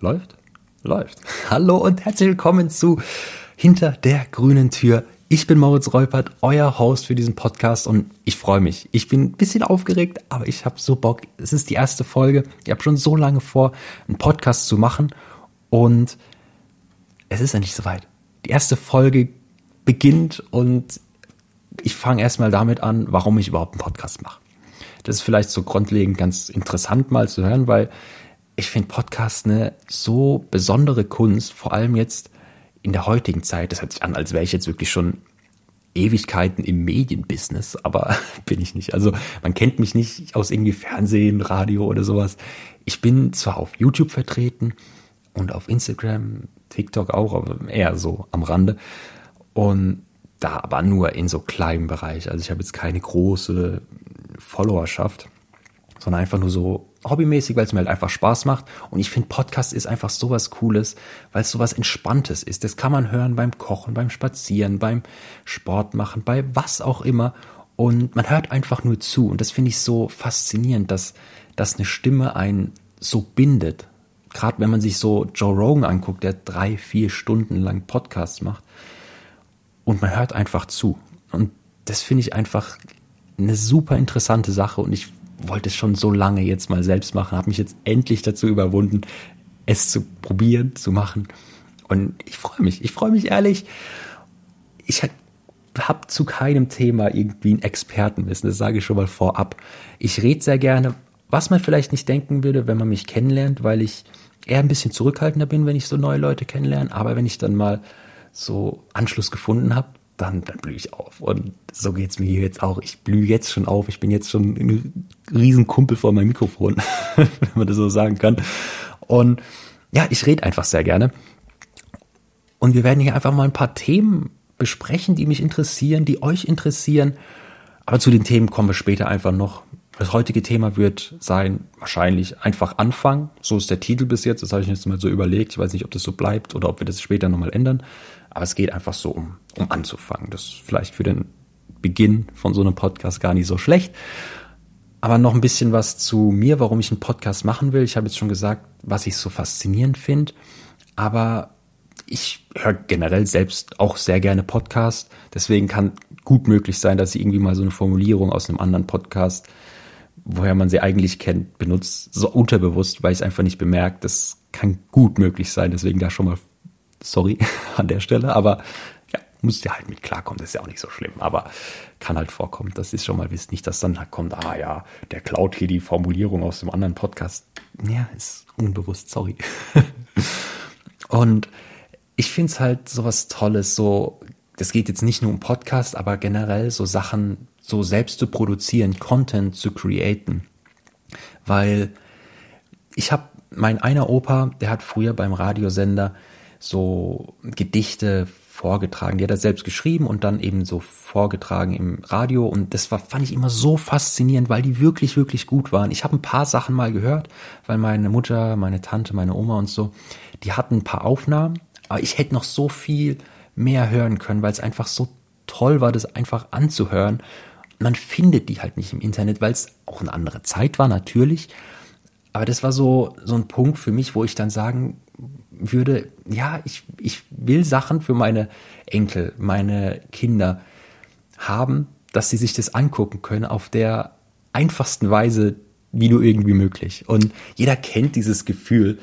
Läuft? Läuft. Hallo und herzlich willkommen zu Hinter der grünen Tür. Ich bin Moritz Reupert, euer Host für diesen Podcast und ich freue mich. Ich bin ein bisschen aufgeregt, aber ich habe so Bock. Es ist die erste Folge. Ich habe schon so lange vor, einen Podcast zu machen und es ist ja nicht so weit. Die erste Folge beginnt und ich fange erstmal damit an, warum ich überhaupt einen Podcast mache. Das ist vielleicht so grundlegend ganz interessant mal zu hören, weil ich finde Podcast eine so besondere Kunst, vor allem jetzt in der heutigen Zeit. Das hört sich an, als wäre ich jetzt wirklich schon Ewigkeiten im Medienbusiness, aber bin ich nicht. Also man kennt mich nicht aus irgendwie Fernsehen, Radio oder sowas. Ich bin zwar auf YouTube vertreten und auf Instagram, TikTok auch, aber eher so am Rande. Und da aber nur in so kleinem Bereich. Also ich habe jetzt keine große Followerschaft, sondern einfach nur so hobbymäßig, weil es mir halt einfach Spaß macht. Und ich finde, Podcast ist einfach sowas Cooles, weil es sowas Entspanntes ist. Das kann man hören beim Kochen, beim Spazieren, beim Sport machen, bei was auch immer. Und man hört einfach nur zu. Und das finde ich so faszinierend, dass, dass eine Stimme einen so bindet. Gerade wenn man sich so Joe Rogan anguckt, der drei, vier Stunden lang Podcasts macht. Und man hört einfach zu. Und das finde ich einfach eine super interessante Sache und ich wollte es schon so lange jetzt mal selbst machen, habe mich jetzt endlich dazu überwunden, es zu probieren, zu machen. Und ich freue mich, ich freue mich ehrlich. Ich habe zu keinem Thema irgendwie ein Expertenwissen, das sage ich schon mal vorab. Ich rede sehr gerne, was man vielleicht nicht denken würde, wenn man mich kennenlernt, weil ich eher ein bisschen zurückhaltender bin, wenn ich so neue Leute kennenlerne. Aber wenn ich dann mal so Anschluss gefunden habe, dann, dann blühe ich auf. Und so geht's mir hier jetzt auch. Ich blühe jetzt schon auf. Ich bin jetzt schon ein Riesenkumpel vor meinem Mikrofon, wenn man das so sagen kann. Und ja, ich rede einfach sehr gerne. Und wir werden hier einfach mal ein paar Themen besprechen, die mich interessieren, die euch interessieren. Aber zu den Themen kommen wir später einfach noch. Das heutige Thema wird sein, wahrscheinlich einfach anfangen. So ist der Titel bis jetzt. Das habe ich jetzt mal so überlegt. Ich weiß nicht, ob das so bleibt oder ob wir das später nochmal ändern. Aber es geht einfach so um, um anzufangen. Das ist vielleicht für den Beginn von so einem Podcast gar nicht so schlecht. Aber noch ein bisschen was zu mir, warum ich einen Podcast machen will. Ich habe jetzt schon gesagt, was ich so faszinierend finde. Aber ich höre generell selbst auch sehr gerne Podcast. Deswegen kann gut möglich sein, dass ich irgendwie mal so eine Formulierung aus einem anderen Podcast, woher man sie eigentlich kennt, benutzt, so unterbewusst, weil ich es einfach nicht bemerkt. Das kann gut möglich sein. Deswegen da schon mal sorry an der Stelle, aber ja, müsst ihr halt mit klarkommen, das ist ja auch nicht so schlimm, aber kann halt vorkommen, dass ihr schon mal wisst, nicht, dass dann halt kommt, ah ja, der klaut hier die Formulierung aus dem anderen Podcast. Ja, ist unbewusst, sorry. Und ich finde es halt sowas Tolles, so, das geht jetzt nicht nur um Podcast, aber generell so Sachen so selbst zu produzieren, Content zu createn. Weil ich habe, mein einer Opa, der hat früher beim Radiosender so Gedichte vorgetragen. Die hat er selbst geschrieben und dann eben so vorgetragen im Radio. Und das war, fand ich immer so faszinierend, weil die wirklich, wirklich gut waren. Ich habe ein paar Sachen mal gehört, weil meine Mutter, meine Tante, meine Oma und so, die hatten ein paar Aufnahmen, aber ich hätte noch so viel mehr hören können, weil es einfach so toll war, das einfach anzuhören. Man findet die halt nicht im Internet, weil es auch eine andere Zeit war, natürlich. Aber das war so, so ein Punkt für mich, wo ich dann sagen würde, ja, ich, ich will Sachen für meine Enkel, meine Kinder haben, dass sie sich das angucken können auf der einfachsten Weise, wie nur irgendwie möglich. Und jeder kennt dieses Gefühl.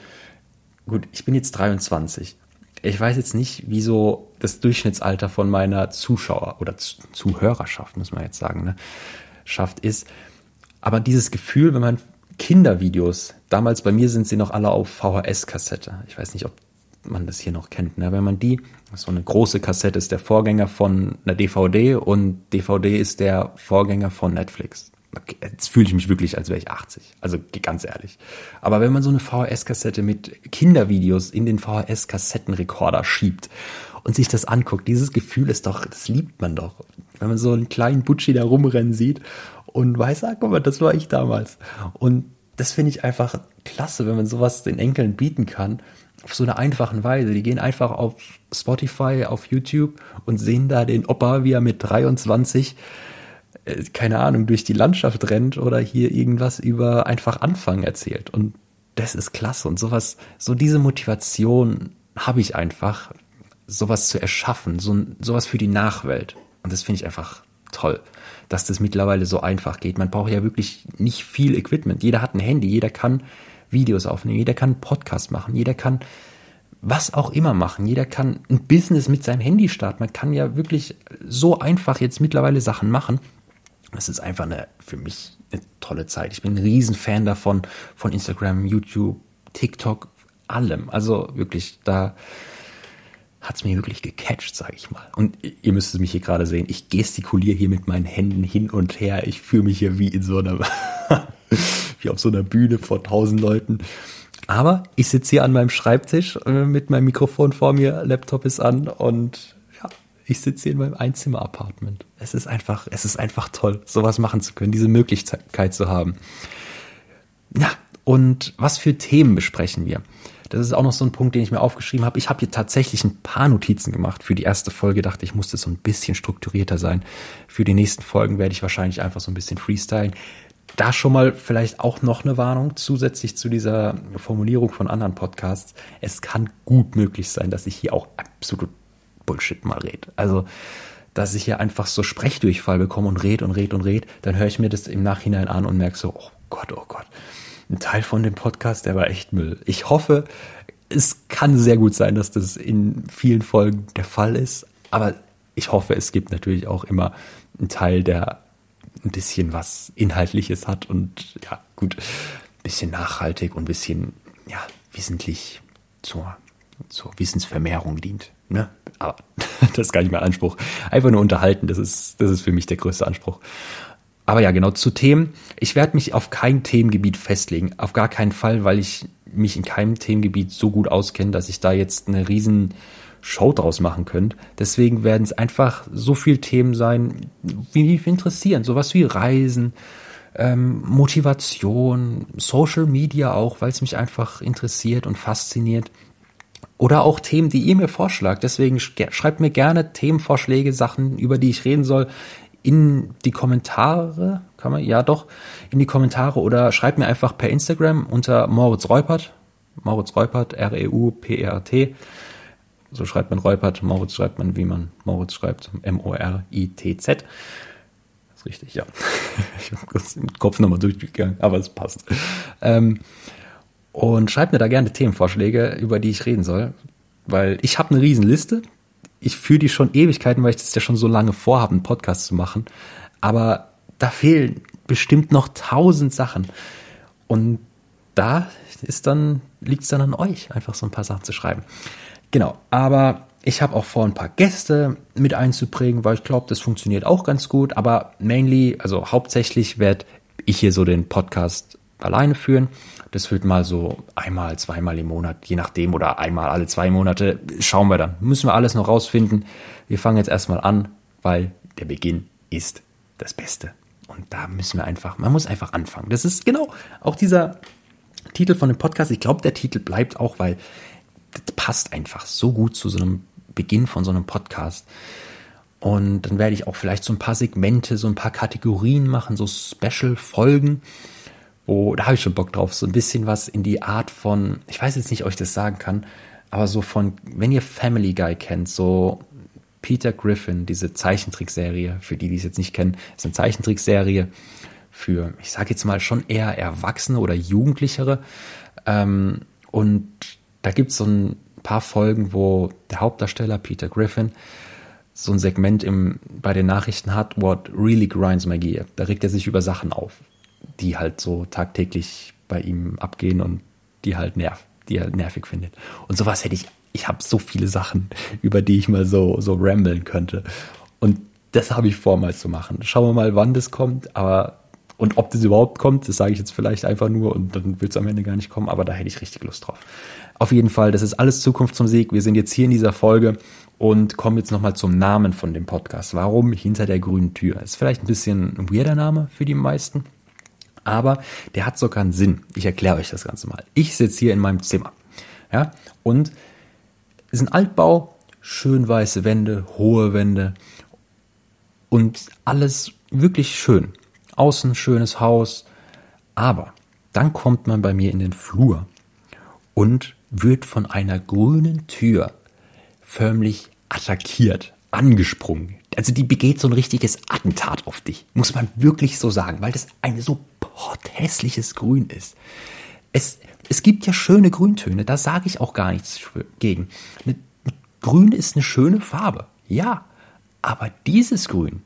Gut, ich bin jetzt 23. Ich weiß jetzt nicht, wieso das Durchschnittsalter von meiner Zuschauer oder Zuhörerschaft, muss man jetzt sagen, ne, schafft ist. Aber dieses Gefühl, wenn man Kindervideos. Damals bei mir sind sie noch alle auf VHS-Kassette. Ich weiß nicht, ob man das hier noch kennt. Ne? Wenn man die, so eine große Kassette ist der Vorgänger von einer DVD und DVD ist der Vorgänger von Netflix. Okay, jetzt fühle ich mich wirklich, als wäre ich 80. Also ganz ehrlich. Aber wenn man so eine VHS-Kassette mit Kindervideos in den VHS-Kassettenrekorder schiebt und sich das anguckt, dieses Gefühl ist doch, das liebt man doch. Wenn man so einen kleinen Butschi da rumrennen sieht und weiß, ah, guck mal, das war ich damals. Und das finde ich einfach klasse, wenn man sowas den Enkeln bieten kann, auf so eine einfachen Weise. Die gehen einfach auf Spotify, auf YouTube und sehen da den Opa, wie er mit 23, äh, keine Ahnung, durch die Landschaft rennt oder hier irgendwas über einfach Anfangen erzählt. Und das ist klasse. Und sowas, so diese Motivation habe ich einfach, sowas zu erschaffen, so, sowas für die Nachwelt. Und das finde ich einfach toll, dass das mittlerweile so einfach geht. Man braucht ja wirklich nicht viel Equipment. Jeder hat ein Handy, jeder kann Videos aufnehmen, jeder kann Podcast machen, jeder kann was auch immer machen. Jeder kann ein Business mit seinem Handy starten. Man kann ja wirklich so einfach jetzt mittlerweile Sachen machen. Das ist einfach eine, für mich eine tolle Zeit. Ich bin ein Riesenfan davon, von Instagram, YouTube, TikTok, allem. Also wirklich, da hat es mir wirklich gecatcht, sage ich mal. Und ihr müsst mich hier gerade sehen. Ich gestikuliere hier mit meinen Händen hin und her. Ich fühle mich hier wie in so einer, wie auf so einer Bühne vor tausend Leuten. Aber ich sitze hier an meinem Schreibtisch äh, mit meinem Mikrofon vor mir, Laptop ist an und ja, ich sitze hier in meinem Einzimmer-Apartment. Es ist einfach, es ist einfach toll, sowas machen zu können, diese Möglichkeit zu haben. Ja, und was für Themen besprechen wir? Das ist auch noch so ein Punkt, den ich mir aufgeschrieben habe. Ich habe hier tatsächlich ein paar Notizen gemacht. Für die erste Folge dachte ich, musste so ein bisschen strukturierter sein. Für die nächsten Folgen werde ich wahrscheinlich einfach so ein bisschen freestylen da schon mal vielleicht auch noch eine Warnung zusätzlich zu dieser Formulierung von anderen Podcasts. Es kann gut möglich sein, dass ich hier auch absolut Bullshit mal rede. Also, dass ich hier einfach so Sprechdurchfall bekomme und red und red und red, dann höre ich mir das im Nachhinein an und merke so, oh Gott, oh Gott. Ein Teil von dem Podcast, der war echt Müll. Ich hoffe, es kann sehr gut sein, dass das in vielen Folgen der Fall ist, aber ich hoffe, es gibt natürlich auch immer einen Teil, der ein bisschen was Inhaltliches hat und ja, gut, ein bisschen nachhaltig und ein bisschen, ja, wissentlich zur, zur Wissensvermehrung dient. Ne? Aber das ist gar nicht mehr Anspruch. Einfach nur unterhalten, das ist, das ist für mich der größte Anspruch. Aber ja, genau, zu Themen. Ich werde mich auf kein Themengebiet festlegen. Auf gar keinen Fall, weil ich mich in keinem Themengebiet so gut auskenne, dass ich da jetzt eine riesen Show draus machen könnt. Deswegen werden es einfach so viele Themen sein, wie mich interessieren. Sowas wie Reisen, ähm, Motivation, Social Media auch, weil es mich einfach interessiert und fasziniert. Oder auch Themen, die ihr mir vorschlagt. Deswegen schreibt mir gerne Themenvorschläge, Sachen, über die ich reden soll, in die Kommentare. Kann man? Ja, doch. In die Kommentare oder schreibt mir einfach per Instagram unter Moritz Reupert. Moritz Reupert, R-E-U-P-E-R-T. So schreibt man Reupert, Moritz schreibt man, wie man Moritz schreibt, M-O-R-I-T-Z. ist richtig, ja. Ich habe kurz im Kopf nochmal durchgegangen, aber es passt. Ähm, und schreibt mir da gerne Themenvorschläge, über die ich reden soll, weil ich habe eine Riesenliste. Ich führe die schon Ewigkeiten, weil ich das ja schon so lange vorhabe, einen Podcast zu machen. Aber da fehlen bestimmt noch tausend Sachen. Und da ist dann, liegt es dann an euch, einfach so ein paar Sachen zu schreiben. Genau, aber ich habe auch vor, ein paar Gäste mit einzuprägen, weil ich glaube, das funktioniert auch ganz gut. Aber mainly, also hauptsächlich werde ich hier so den Podcast alleine führen. Das wird mal so einmal, zweimal im Monat, je nachdem, oder einmal alle zwei Monate. Schauen wir dann. Müssen wir alles noch rausfinden. Wir fangen jetzt erstmal an, weil der Beginn ist das Beste. Und da müssen wir einfach, man muss einfach anfangen. Das ist genau auch dieser Titel von dem Podcast. Ich glaube, der Titel bleibt auch, weil das passt einfach so gut zu so einem Beginn von so einem Podcast. Und dann werde ich auch vielleicht so ein paar Segmente, so ein paar Kategorien machen, so Special-Folgen, wo, da habe ich schon Bock drauf, so ein bisschen was in die Art von, ich weiß jetzt nicht, ob ich das sagen kann, aber so von, wenn ihr Family Guy kennt, so Peter Griffin, diese Zeichentrickserie, für die, die es jetzt nicht kennen, ist eine Zeichentrickserie für, ich sage jetzt mal, schon eher Erwachsene oder Jugendlichere. Ähm, und da gibt es so ein paar Folgen, wo der Hauptdarsteller Peter Griffin so ein Segment im, bei den Nachrichten hat, what really grinds my gear. Da regt er sich über Sachen auf, die halt so tagtäglich bei ihm abgehen und die halt nerv, die er nervig findet. Und sowas hätte ich, ich habe so viele Sachen, über die ich mal so, so ramblen könnte. Und das habe ich vor, mal zu machen. Schauen wir mal, wann das kommt, aber und ob das überhaupt kommt, das sage ich jetzt vielleicht einfach nur und dann wird es am Ende gar nicht kommen, aber da hätte ich richtig Lust drauf. Auf jeden Fall, das ist alles Zukunftsmusik. Wir sind jetzt hier in dieser Folge und kommen jetzt nochmal zum Namen von dem Podcast. Warum hinter der grünen Tür? Ist vielleicht ein bisschen ein weirder Name für die meisten, aber der hat sogar einen Sinn. Ich erkläre euch das Ganze mal. Ich sitze hier in meinem Zimmer. Ja, und es ist ein Altbau, schön weiße Wände, hohe Wände und alles wirklich schön. Außen schönes Haus, aber Dann kommt man bei mir in den Flur und wird von einer grünen Tür förmlich attackiert, angesprungen. Also die begeht so ein richtiges Attentat auf dich, muss man wirklich so sagen, weil das ein so hässliches Grün ist. Es, es gibt ja schöne Grüntöne, da sage ich auch gar nichts gegen. Grün ist eine schöne Farbe, ja, aber dieses Grün,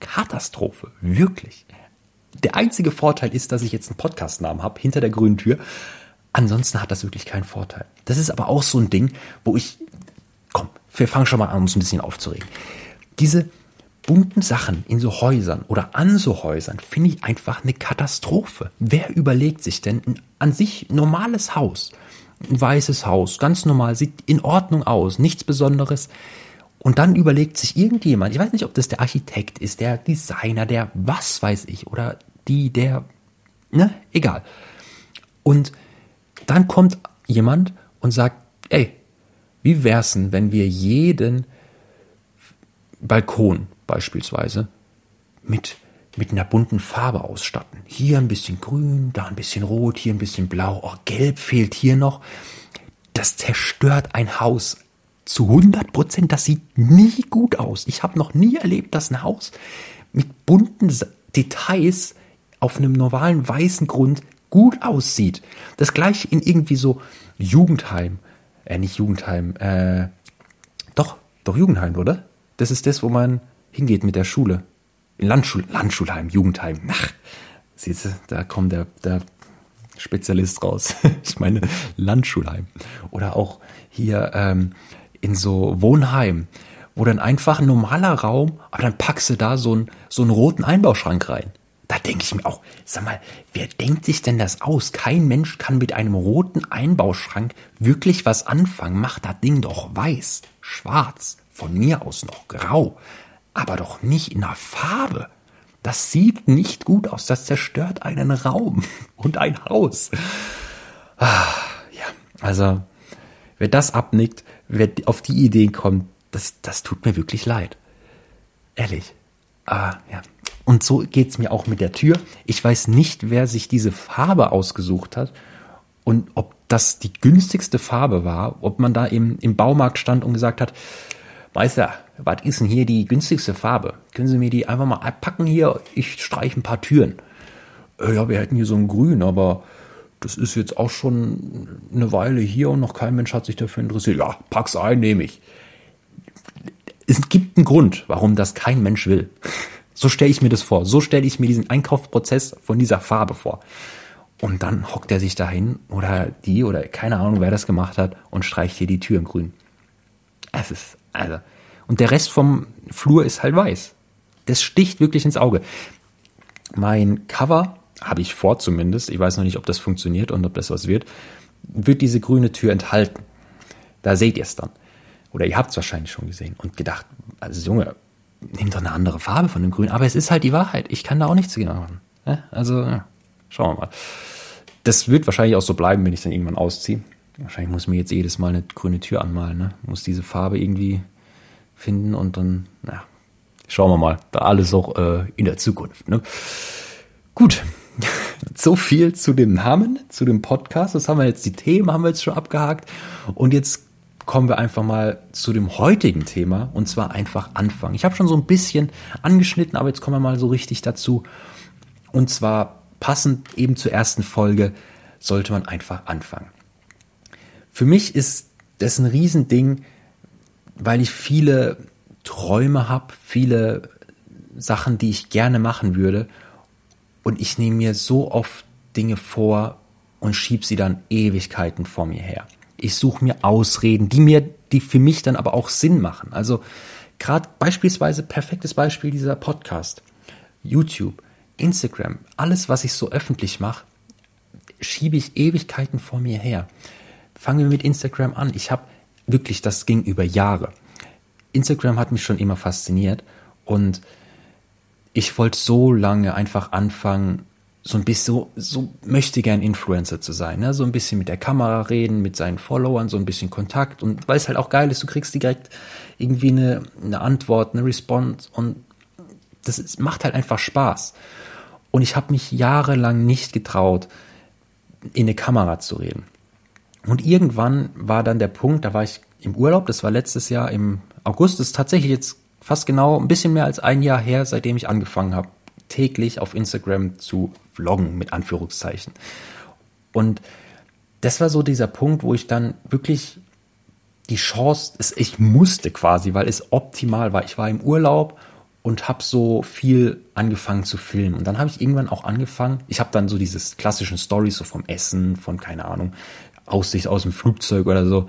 Katastrophe, wirklich. Der einzige Vorteil ist, dass ich jetzt einen Podcastnamen habe hinter der grünen Tür. Ansonsten hat das wirklich keinen Vorteil. Das ist aber auch so ein Ding, wo ich, komm, wir fangen schon mal an, uns ein bisschen aufzuregen. Diese bunten Sachen in so Häusern oder an so Häusern finde ich einfach eine Katastrophe. Wer überlegt sich denn ein an sich normales Haus, ein weißes Haus, ganz normal, sieht in Ordnung aus, nichts Besonderes. Und dann überlegt sich irgendjemand, ich weiß nicht, ob das der Architekt ist, der Designer, der was weiß ich, oder die, der, ne, egal. Und dann kommt jemand und sagt, ey, wie wär's denn, wenn wir jeden Balkon beispielsweise mit, mit einer bunten Farbe ausstatten? Hier ein bisschen grün, da ein bisschen rot, hier ein bisschen blau, oh, gelb fehlt hier noch. Das zerstört ein Haus zu 100 Prozent. Das sieht nie gut aus. Ich habe noch nie erlebt, dass ein Haus mit bunten Details auf einem normalen weißen Grund gut aussieht. Das gleiche in irgendwie so Jugendheim, äh, nicht Jugendheim, äh, doch, doch Jugendheim, oder? Das ist das, wo man hingeht mit der Schule. In Landschul Landschulheim, Jugendheim. Ach, siehst du, da kommt der, der Spezialist raus. ich meine Landschulheim. Oder auch hier ähm, in so Wohnheim, wo dann einfach ein normaler Raum, aber dann packst du da so einen, so einen roten Einbauschrank rein. Da denke ich mir auch, sag mal, wer denkt sich denn das aus? Kein Mensch kann mit einem roten Einbauschrank wirklich was anfangen. Macht das Ding doch weiß, schwarz, von mir aus noch grau, aber doch nicht in der Farbe. Das sieht nicht gut aus. Das zerstört einen Raum und ein Haus. Ah, ja, also wer das abnickt, wer auf die Idee kommt, das, das tut mir wirklich leid. Ehrlich. Ah, ja. Und so geht's mir auch mit der Tür. Ich weiß nicht, wer sich diese Farbe ausgesucht hat und ob das die günstigste Farbe war, ob man da im, im Baumarkt stand und gesagt hat, Meister, was ist denn hier die günstigste Farbe? Können Sie mir die einfach mal abpacken hier? Ich streiche ein paar Türen. Äh, ja, wir hätten hier so ein Grün, aber das ist jetzt auch schon eine Weile hier und noch kein Mensch hat sich dafür interessiert. Ja, pack's ein, nehme ich. Es gibt einen Grund, warum das kein Mensch will. So stelle ich mir das vor. So stelle ich mir diesen Einkaufsprozess von dieser Farbe vor. Und dann hockt er sich dahin oder die oder keine Ahnung, wer das gemacht hat und streicht hier die Türen grün. Es ist, also. Und der Rest vom Flur ist halt weiß. Das sticht wirklich ins Auge. Mein Cover habe ich vor zumindest, ich weiß noch nicht, ob das funktioniert und ob das was wird, wird diese grüne Tür enthalten. Da seht ihr es dann. Oder ihr habt es wahrscheinlich schon gesehen und gedacht, also Junge, nimm doch eine andere Farbe von dem Grün. Aber es ist halt die Wahrheit. Ich kann da auch nichts genau machen. Also, schauen wir mal. Das wird wahrscheinlich auch so bleiben, wenn ich dann irgendwann ausziehe. Wahrscheinlich muss ich mir jetzt jedes Mal eine grüne Tür anmalen. Ne? Muss diese Farbe irgendwie finden und dann, na, schauen wir mal. Da alles auch äh, in der Zukunft. Ne? Gut, so viel zu dem Namen, zu dem Podcast. Das haben wir jetzt, die Themen haben wir jetzt schon abgehakt. Und jetzt kommen wir einfach mal zu dem heutigen Thema und zwar einfach anfangen. Ich habe schon so ein bisschen angeschnitten, aber jetzt kommen wir mal so richtig dazu. Und zwar passend eben zur ersten Folge sollte man einfach anfangen. Für mich ist das ein Riesending, weil ich viele Träume habe, viele Sachen, die ich gerne machen würde und ich nehme mir so oft Dinge vor und schieb sie dann Ewigkeiten vor mir her. Ich suche mir Ausreden, die mir, die für mich dann aber auch Sinn machen. Also gerade beispielsweise perfektes Beispiel dieser Podcast, YouTube, Instagram, alles, was ich so öffentlich mache, schiebe ich Ewigkeiten vor mir her. Fangen wir mit Instagram an. Ich habe wirklich, das ging über Jahre. Instagram hat mich schon immer fasziniert und ich wollte so lange einfach anfangen, so ein bisschen, so, so möchte gern Influencer zu sein, ne? so ein bisschen mit der Kamera reden, mit seinen Followern, so ein bisschen Kontakt und weil es halt auch geil ist, du kriegst direkt irgendwie eine, eine Antwort, eine Response und das ist, macht halt einfach Spaß. Und ich habe mich jahrelang nicht getraut, in eine Kamera zu reden. Und irgendwann war dann der Punkt, da war ich im Urlaub, das war letztes Jahr im August, das ist tatsächlich jetzt fast genau ein bisschen mehr als ein Jahr her, seitdem ich angefangen habe, täglich auf Instagram zu vloggen, mit Anführungszeichen. Und das war so dieser Punkt, wo ich dann wirklich die Chance, ich musste quasi, weil es optimal war. Ich war im Urlaub und habe so viel angefangen zu filmen. Und dann habe ich irgendwann auch angefangen, ich habe dann so dieses klassischen Stories so vom Essen, von keine Ahnung, Aussicht aus dem Flugzeug oder so,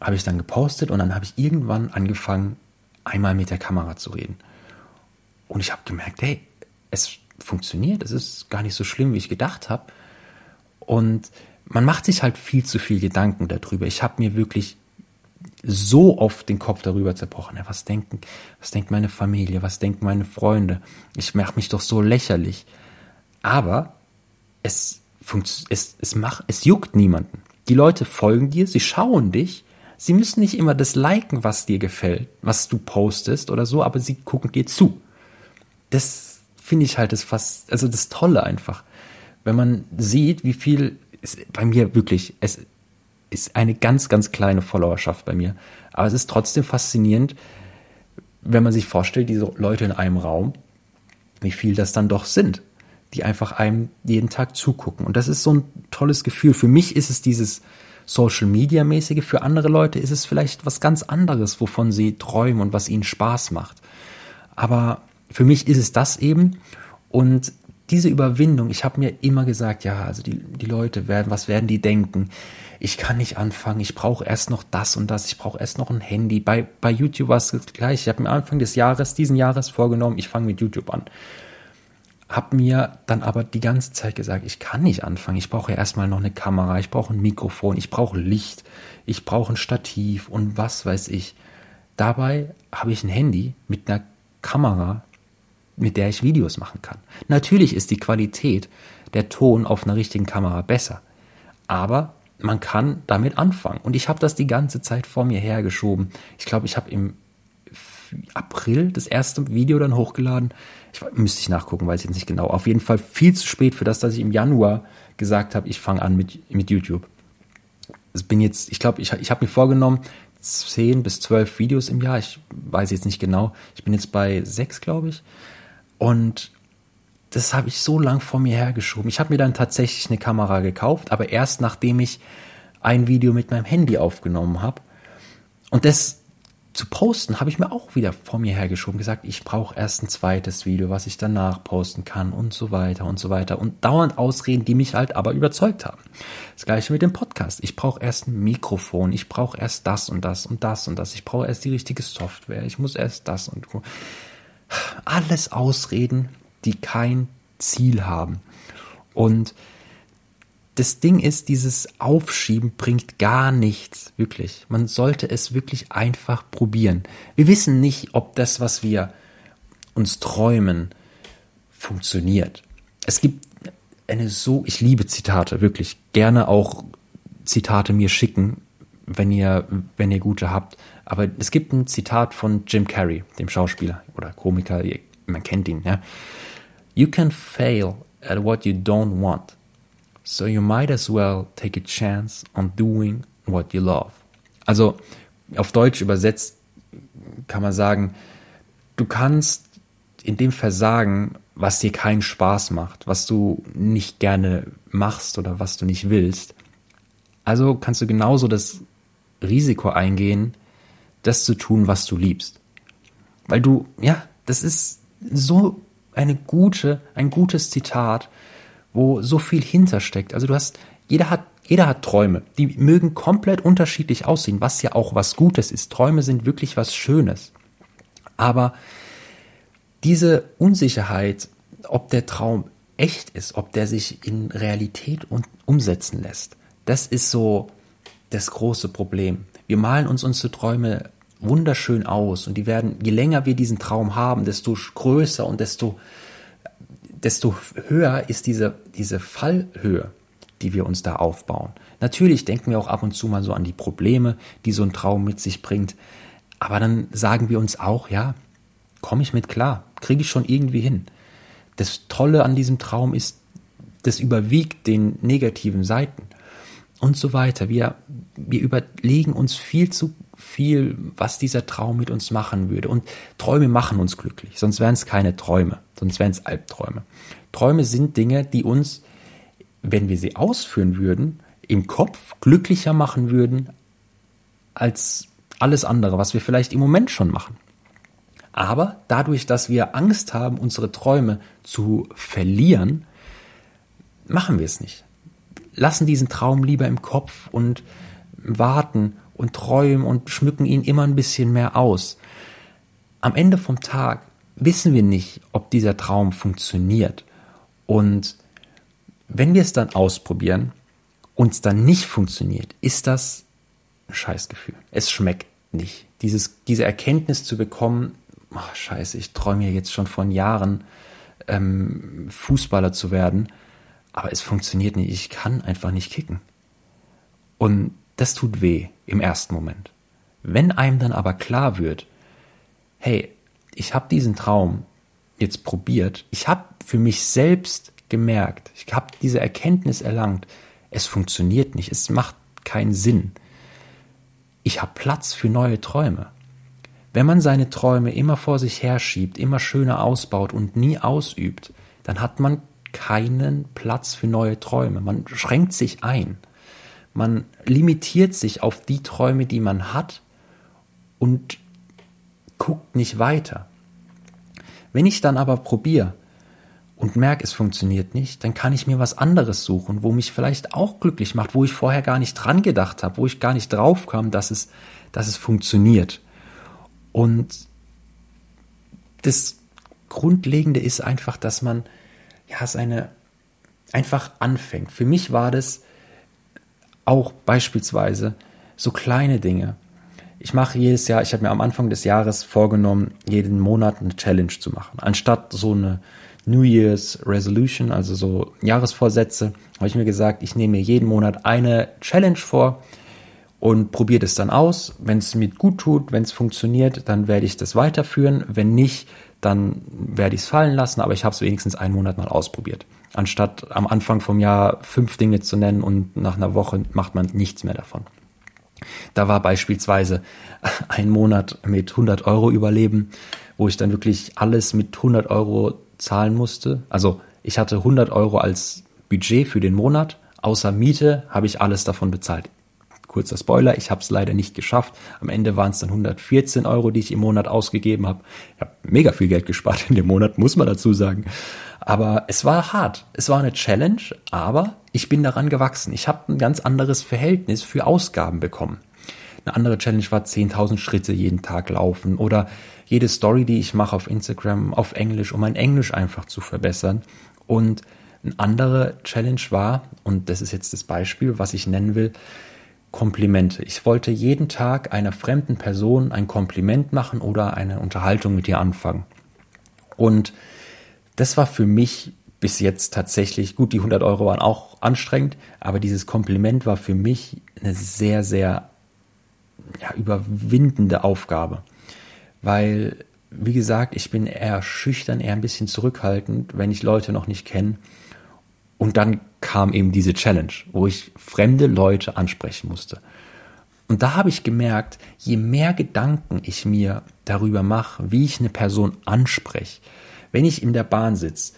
habe ich dann gepostet und dann habe ich irgendwann angefangen, einmal mit der Kamera zu reden. Und ich habe gemerkt, hey, es funktioniert, es ist gar nicht so schlimm, wie ich gedacht habe. Und man macht sich halt viel zu viel Gedanken darüber. Ich habe mir wirklich so oft den Kopf darüber zerbrochen. Was denken, was denkt meine Familie, was denken meine Freunde? Ich mache mich doch so lächerlich. Aber es, es, es, macht, es juckt niemanden. Die Leute folgen dir, sie schauen dich. Sie müssen nicht immer das liken, was dir gefällt, was du postest oder so, aber sie gucken dir zu. Das finde ich halt das fast, also das Tolle einfach. Wenn man sieht, wie viel, bei mir wirklich, es, ist eine ganz, ganz kleine Followerschaft bei mir. Aber es ist trotzdem faszinierend, wenn man sich vorstellt, diese Leute in einem Raum, wie viel das dann doch sind, die einfach einem jeden Tag zugucken. Und das ist so ein tolles Gefühl. Für mich ist es dieses Social Media mäßige, für andere Leute ist es vielleicht was ganz anderes, wovon sie träumen und was ihnen Spaß macht. Aber für mich ist es das eben. Und diese Überwindung, ich habe mir immer gesagt, ja, also die, die Leute werden, was werden die denken? Ich kann nicht anfangen, ich brauche erst noch das und das, ich brauche erst noch ein Handy. Bei, bei YouTube war es gleich. Ich habe mir Anfang des Jahres, diesen Jahres vorgenommen, ich fange mit YouTube an. Hab mir dann aber die ganze Zeit gesagt, ich kann nicht anfangen. Ich brauche ja erstmal noch eine Kamera, ich brauche ein Mikrofon, ich brauche Licht, ich brauche ein Stativ und was weiß ich. Dabei habe ich ein Handy mit einer Kamera, mit der ich Videos machen kann. Natürlich ist die Qualität der Ton auf einer richtigen Kamera besser, aber man kann damit anfangen. Und ich habe das die ganze Zeit vor mir hergeschoben. Ich glaube, ich habe im April das erste Video dann hochgeladen. Ich müsste ich nachgucken, weiß ich jetzt nicht genau. Auf jeden Fall viel zu spät für das, dass ich im Januar gesagt habe, ich fange an mit, mit YouTube. Ich bin jetzt, ich glaube, ich, ich habe mir vorgenommen, 10 bis 12 Videos im Jahr. Ich weiß jetzt nicht genau. Ich bin jetzt bei 6, glaube ich. Und das habe ich so lang vor mir hergeschoben. Ich habe mir dann tatsächlich eine Kamera gekauft, aber erst nachdem ich ein Video mit meinem Handy aufgenommen habe. Und das zu posten, habe ich mir auch wieder vor mir hergeschoben, gesagt, ich brauche erst ein zweites Video, was ich danach posten kann und so weiter und so weiter. Und dauernd Ausreden, die mich halt aber überzeugt haben. Das gleiche mit dem Podcast. Ich brauche erst ein Mikrofon, ich brauche erst das und das und das und das, ich brauche erst die richtige Software, ich muss erst das und alles Ausreden, die kein Ziel haben. Und das Ding ist, dieses Aufschieben bringt gar nichts, wirklich. Man sollte es wirklich einfach probieren. Wir wissen nicht, ob das, was wir uns träumen, funktioniert. Es gibt eine so, ich liebe Zitate, wirklich. Gerne auch Zitate mir schicken, wenn ihr, wenn ihr gute habt. Aber es gibt ein Zitat von Jim Carrey, dem Schauspieler oder Komiker, man kennt ihn, ja. You can fail at what you don't want. So you might as well take a chance on doing what you love. Also auf Deutsch übersetzt kann man sagen, du kannst in dem Versagen, was dir keinen Spaß macht, was du nicht gerne machst oder was du nicht willst. Also kannst du genauso das Risiko eingehen, das zu tun, was du liebst. Weil du, ja, das ist so eine gute, ein gutes Zitat, wo so viel hintersteckt. Also du hast, jeder hat, jeder hat Träume. Die mögen komplett unterschiedlich aussehen, was ja auch was Gutes ist. Träume sind wirklich was Schönes. Aber diese Unsicherheit, ob der Traum echt ist, ob der sich in Realität umsetzen lässt, das ist so das große Problem. Wir malen uns unsere Träume wunderschön aus und die werden, je länger wir diesen Traum haben, desto größer und desto, desto höher ist diese, diese Fallhöhe, die wir uns da aufbauen. Natürlich denken wir auch ab und zu mal so an die Probleme, die so ein Traum mit sich bringt. Aber dann sagen wir uns auch, ja, komme ich mit klar, kriege ich schon irgendwie hin. das Tolle an diesem Traum ist, das überwiegt den negativen Seiten und so weiter. Wir, wir überlegen uns viel zu viel, was dieser Traum mit uns machen würde. Und Träume machen uns glücklich, sonst wären es keine Träume, sonst wären es Albträume. Träume sind Dinge, die uns, wenn wir sie ausführen würden, im Kopf glücklicher machen würden als alles andere, was wir vielleicht im Moment schon machen. Aber dadurch, dass wir Angst haben, unsere Träume zu verlieren, machen wir es nicht. Lassen diesen Traum lieber im Kopf und warten und träumen und schmücken ihn immer ein bisschen mehr aus. Am Ende vom Tag wissen wir nicht, ob dieser Traum funktioniert. Und wenn wir es dann ausprobieren und es dann nicht funktioniert, ist das ein Scheißgefühl. Es schmeckt nicht. Dieses, diese Erkenntnis zu bekommen, oh, scheiße, ich träume ja jetzt schon von Jahren, ähm, Fußballer zu werden, aber es funktioniert nicht. Ich kann einfach nicht kicken. Und das tut weh im ersten Moment. Wenn einem dann aber klar wird, hey, ich habe diesen Traum jetzt probiert, ich habe für mich selbst gemerkt, ich habe diese Erkenntnis erlangt, es funktioniert nicht, es macht keinen Sinn. Ich habe Platz für neue Träume. Wenn man seine Träume immer vor sich herschiebt, immer schöner ausbaut und nie ausübt, dann hat man keinen Platz für neue Träume. Man schränkt sich ein. Man limitiert sich auf die Träume, die man hat und guckt nicht weiter. Wenn ich dann aber probiere und merke, es funktioniert nicht, dann kann ich mir was anderes suchen, wo mich vielleicht auch glücklich macht, wo ich vorher gar nicht dran gedacht habe, wo ich gar nicht drauf kam, dass es, dass es funktioniert. Und das Grundlegende ist einfach, dass man ja seine einfach anfängt. Für mich war das auch beispielsweise so kleine Dinge. Ich mache jedes Jahr, ich habe mir am Anfang des Jahres vorgenommen, jeden Monat eine Challenge zu machen. Anstatt so eine New Year's Resolution, also so Jahresvorsätze, habe ich mir gesagt, ich nehme mir jeden Monat eine Challenge vor und probiere das dann aus. Wenn es mir gut tut, wenn es funktioniert, dann werde ich das weiterführen. Wenn nicht, dann werde ich es fallen lassen, aber ich habe es wenigstens einen Monat mal ausprobiert anstatt am Anfang vom Jahr fünf Dinge zu nennen und nach einer Woche macht man nichts mehr davon. Da war beispielsweise ein Monat mit 100 Euro überleben, wo ich dann wirklich alles mit 100 Euro zahlen musste. Also ich hatte 100 Euro als Budget für den Monat, außer Miete habe ich alles davon bezahlt. Kurzer Spoiler, ich habe es leider nicht geschafft. Am Ende waren es dann 114 Euro, die ich im Monat ausgegeben habe. Ich habe mega viel Geld gespart in dem Monat, muss man dazu sagen. Aber es war hart. Es war eine Challenge, aber ich bin daran gewachsen. Ich habe ein ganz anderes Verhältnis für Ausgaben bekommen. Eine andere Challenge war 10.000 Schritte jeden Tag laufen oder jede Story, die ich mache auf Instagram auf Englisch, um mein Englisch einfach zu verbessern. Und eine andere Challenge war, und das ist jetzt das Beispiel, was ich nennen will, Komplimente. Ich wollte jeden Tag einer fremden Person ein Kompliment machen oder eine Unterhaltung mit ihr anfangen. Und das war für mich bis jetzt tatsächlich, gut, die 100 Euro waren auch anstrengend, aber dieses Kompliment war für mich eine sehr, sehr ja, überwindende Aufgabe. Weil, wie gesagt, ich bin eher schüchtern, eher ein bisschen zurückhaltend, wenn ich Leute noch nicht kenne. Und dann kam eben diese Challenge, wo ich fremde Leute ansprechen musste. Und da habe ich gemerkt, je mehr Gedanken ich mir darüber mache, wie ich eine Person anspreche, wenn ich in der Bahn sitze,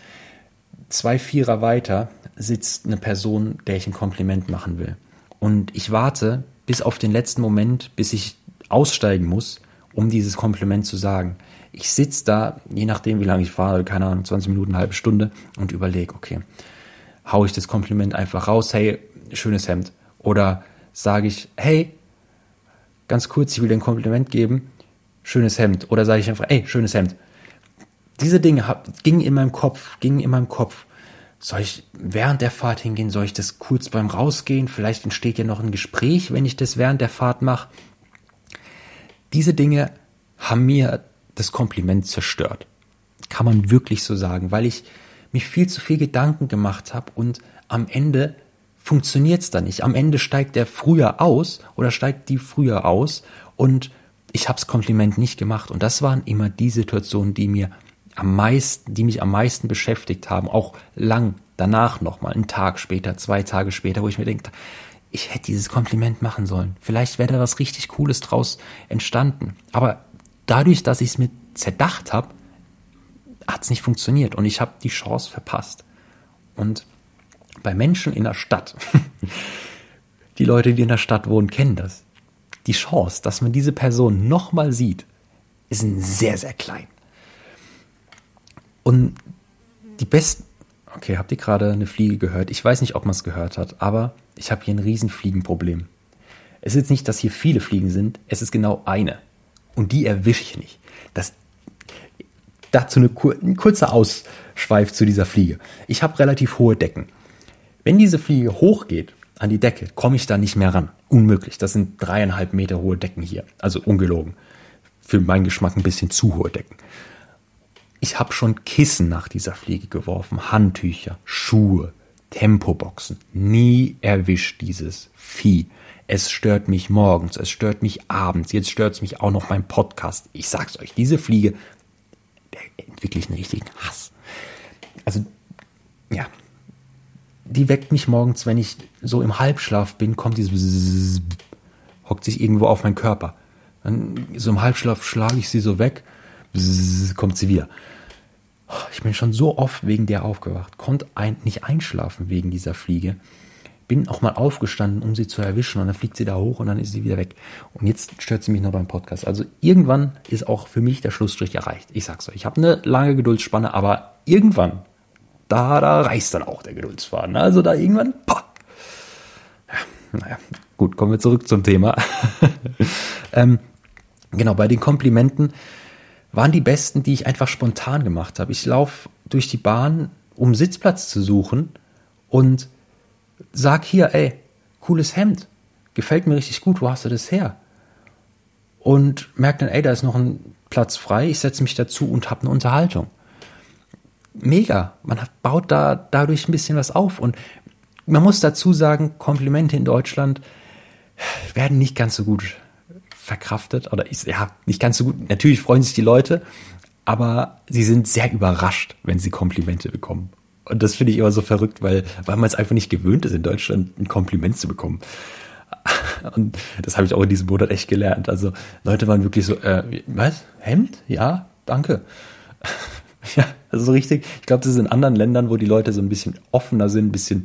zwei Vierer weiter sitzt eine Person, der ich ein Kompliment machen will. Und ich warte bis auf den letzten Moment, bis ich aussteigen muss, um dieses Kompliment zu sagen. Ich sitze da, je nachdem, wie lange ich fahre, keine Ahnung, 20 Minuten, eine halbe Stunde und überlege, okay, hau ich das Kompliment einfach raus, hey, schönes Hemd. Oder sage ich, hey, ganz kurz, ich will dir ein Kompliment geben, schönes Hemd. Oder sage ich einfach, hey, schönes Hemd diese Dinge hab, gingen in meinem Kopf, gingen in meinem Kopf. Soll ich während der Fahrt hingehen? Soll ich das kurz beim Rausgehen? Vielleicht entsteht ja noch ein Gespräch, wenn ich das während der Fahrt mache. Diese Dinge haben mir das Kompliment zerstört. Kann man wirklich so sagen, weil ich mich viel zu viel Gedanken gemacht habe und am Ende funktioniert es dann nicht. Am Ende steigt der früher aus oder steigt die früher aus und ich habe das Kompliment nicht gemacht. Und das waren immer die Situationen, die mir am meisten, die mich am meisten beschäftigt haben, auch lang danach nochmal, einen Tag später, zwei Tage später, wo ich mir denke, ich hätte dieses Kompliment machen sollen. Vielleicht wäre da was richtig Cooles draus entstanden. Aber dadurch, dass ich es mir zerdacht habe, hat es nicht funktioniert und ich habe die Chance verpasst. Und bei Menschen in der Stadt, die Leute, die in der Stadt wohnen, kennen das. Die Chance, dass man diese Person nochmal sieht, ist sehr, sehr klein. Und die besten, okay, habt ihr gerade eine Fliege gehört? Ich weiß nicht, ob man es gehört hat, aber ich habe hier ein Riesenfliegenproblem. Es ist nicht, dass hier viele Fliegen sind, es ist genau eine. Und die erwische ich nicht. Das, dazu eine, ein kurzer Ausschweif zu dieser Fliege. Ich habe relativ hohe Decken. Wenn diese Fliege hochgeht an die Decke, komme ich da nicht mehr ran. Unmöglich. Das sind dreieinhalb Meter hohe Decken hier. Also ungelogen. Für meinen Geschmack ein bisschen zu hohe Decken. Ich habe schon Kissen nach dieser Fliege geworfen, Handtücher, Schuhe, Tempoboxen. Nie erwischt dieses Vieh. Es stört mich morgens, es stört mich abends, jetzt stört es mich auch noch beim Podcast. Ich sag's euch, diese Fliege, der entwickle einen richtigen Hass. Also, ja, die weckt mich morgens, wenn ich so im Halbschlaf bin, kommt dieses hockt sich irgendwo auf meinen Körper. Dann so im Halbschlaf schlage ich sie so weg, kommt sie wieder. Ich bin schon so oft wegen der aufgewacht, konnte ein, nicht einschlafen wegen dieser Fliege. Bin auch mal aufgestanden, um sie zu erwischen und dann fliegt sie da hoch und dann ist sie wieder weg. Und jetzt stört sie mich noch beim Podcast. Also irgendwann ist auch für mich der Schlussstrich erreicht. Ich sag's euch, ich habe eine lange Geduldsspanne, aber irgendwann, da, da reißt dann auch der Geduldsfaden. Also da irgendwann, pah. Ja, naja, gut, kommen wir zurück zum Thema. ähm, genau, bei den Komplimenten waren die besten, die ich einfach spontan gemacht habe. Ich laufe durch die Bahn, um Sitzplatz zu suchen und sag hier, ey, cooles Hemd, gefällt mir richtig gut, wo hast du das her? Und merke dann, ey, da ist noch ein Platz frei, ich setze mich dazu und habe eine Unterhaltung. Mega, man baut da dadurch ein bisschen was auf und man muss dazu sagen, Komplimente in Deutschland werden nicht ganz so gut verkraftet oder ist ja nicht ganz so gut. Natürlich freuen sich die Leute, aber sie sind sehr überrascht, wenn sie Komplimente bekommen. Und das finde ich immer so verrückt, weil, weil man es einfach nicht gewöhnt ist, in Deutschland ein Kompliment zu bekommen. Und das habe ich auch in diesem Monat echt gelernt. Also Leute waren wirklich so, äh, was? Hemd? Ja, danke. ja, also so richtig. Ich glaube, das ist in anderen Ländern, wo die Leute so ein bisschen offener sind, ein bisschen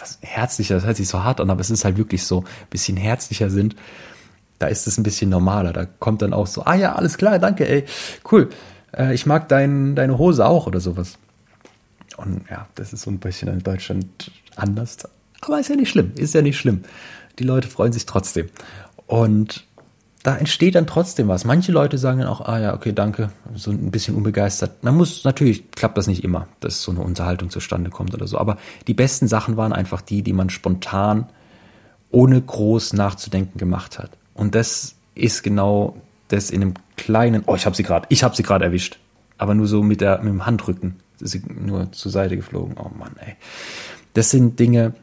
was herzlicher, das hört sich so hart an, aber es ist halt wirklich so, ein bisschen herzlicher sind da ist es ein bisschen normaler. Da kommt dann auch so, ah ja, alles klar, danke, ey, cool. Äh, ich mag dein, deine Hose auch oder sowas. Und ja, das ist so ein bisschen in Deutschland anders. Aber ist ja nicht schlimm, ist ja nicht schlimm. Die Leute freuen sich trotzdem. Und da entsteht dann trotzdem was. Manche Leute sagen dann auch, ah ja, okay, danke, so ein bisschen unbegeistert. Man muss, natürlich klappt das nicht immer, dass so eine Unterhaltung zustande kommt oder so. Aber die besten Sachen waren einfach die, die man spontan, ohne groß nachzudenken gemacht hat. Und das ist genau das in einem kleinen, oh, ich habe sie gerade, ich habe sie gerade erwischt. Aber nur so mit, der, mit dem Handrücken. ist sie nur zur Seite geflogen. Oh Mann, ey. Das sind Dinge,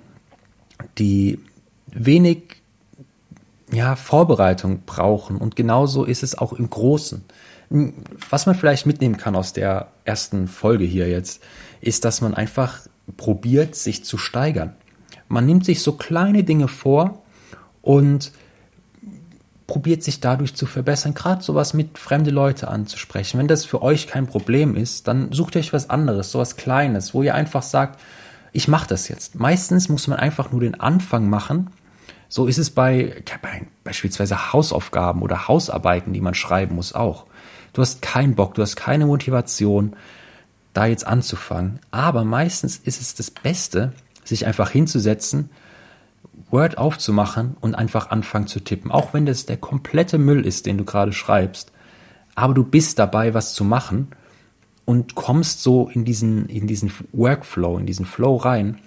die wenig ja, Vorbereitung brauchen. Und genauso ist es auch im Großen. Was man vielleicht mitnehmen kann aus der ersten Folge hier jetzt, ist, dass man einfach probiert, sich zu steigern. Man nimmt sich so kleine Dinge vor und probiert sich dadurch zu verbessern, gerade sowas mit fremde Leute anzusprechen. Wenn das für euch kein Problem ist, dann sucht euch was anderes, sowas Kleines, wo ihr einfach sagt, ich mache das jetzt. Meistens muss man einfach nur den Anfang machen. So ist es bei, bei beispielsweise Hausaufgaben oder Hausarbeiten, die man schreiben muss, auch. Du hast keinen Bock, du hast keine Motivation, da jetzt anzufangen. Aber meistens ist es das Beste, sich einfach hinzusetzen Word aufzumachen und einfach anfangen zu tippen. Auch wenn das der komplette Müll ist, den du gerade schreibst. Aber du bist dabei, was zu machen und kommst so in diesen, in diesen Workflow, in diesen Flow rein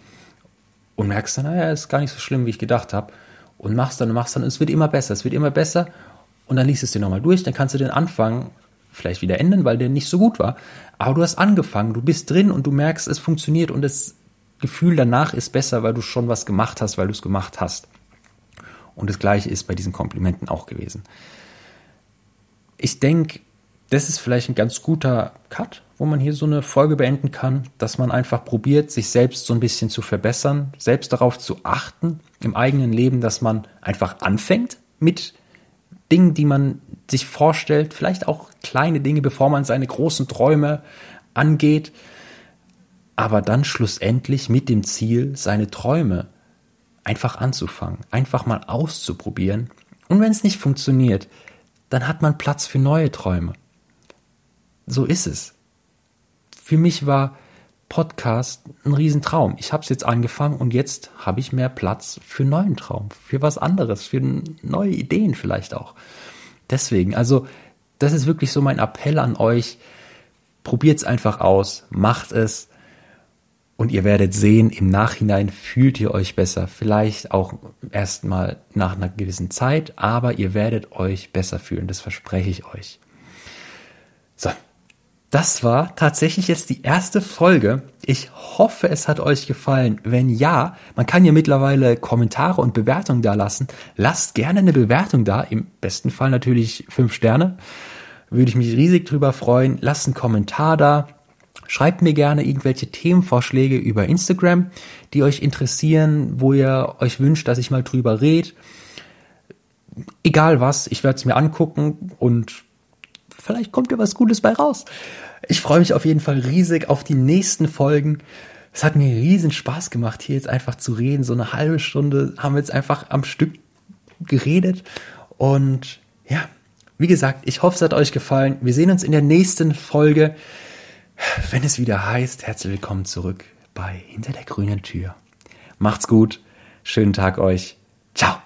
und merkst dann, naja, ist gar nicht so schlimm, wie ich gedacht habe. Und machst dann und machst dann, und es wird immer besser, es wird immer besser. Und dann liest es dir nochmal durch, dann kannst du den Anfang vielleicht wieder ändern, weil der nicht so gut war. Aber du hast angefangen, du bist drin und du merkst, es funktioniert und es Gefühl danach ist besser, weil du schon was gemacht hast, weil du es gemacht hast. Und das gleiche ist bei diesen Komplimenten auch gewesen. Ich denke, das ist vielleicht ein ganz guter Cut, wo man hier so eine Folge beenden kann, dass man einfach probiert, sich selbst so ein bisschen zu verbessern, selbst darauf zu achten im eigenen Leben, dass man einfach anfängt mit Dingen, die man sich vorstellt, vielleicht auch kleine Dinge, bevor man seine großen Träume angeht, aber dann schlussendlich mit dem Ziel, seine Träume einfach anzufangen, einfach mal auszuprobieren. Und wenn es nicht funktioniert, dann hat man Platz für neue Träume. So ist es. Für mich war Podcast ein Riesentraum. Ich habe es jetzt angefangen und jetzt habe ich mehr Platz für neuen Traum, für was anderes, für neue Ideen vielleicht auch. Deswegen, also das ist wirklich so mein Appell an euch. Probiert es einfach aus, macht es und ihr werdet sehen, im Nachhinein fühlt ihr euch besser. Vielleicht auch erstmal nach einer gewissen Zeit, aber ihr werdet euch besser fühlen. Das verspreche ich euch. So. Das war tatsächlich jetzt die erste Folge. Ich hoffe, es hat euch gefallen. Wenn ja, man kann ja mittlerweile Kommentare und Bewertungen da lassen. Lasst gerne eine Bewertung da. Im besten Fall natürlich fünf Sterne. Würde ich mich riesig drüber freuen. Lasst einen Kommentar da Schreibt mir gerne irgendwelche Themenvorschläge über Instagram, die euch interessieren, wo ihr euch wünscht, dass ich mal drüber rede. Egal was, ich werde es mir angucken und vielleicht kommt ja was Gutes bei raus. Ich freue mich auf jeden Fall riesig auf die nächsten Folgen. Es hat mir riesen Spaß gemacht, hier jetzt einfach zu reden. So eine halbe Stunde haben wir jetzt einfach am Stück geredet. Und ja, wie gesagt, ich hoffe, es hat euch gefallen. Wir sehen uns in der nächsten Folge wenn es wieder heißt, herzlich willkommen zurück bei Hinter der grünen Tür. Macht's gut, schönen Tag euch. Ciao.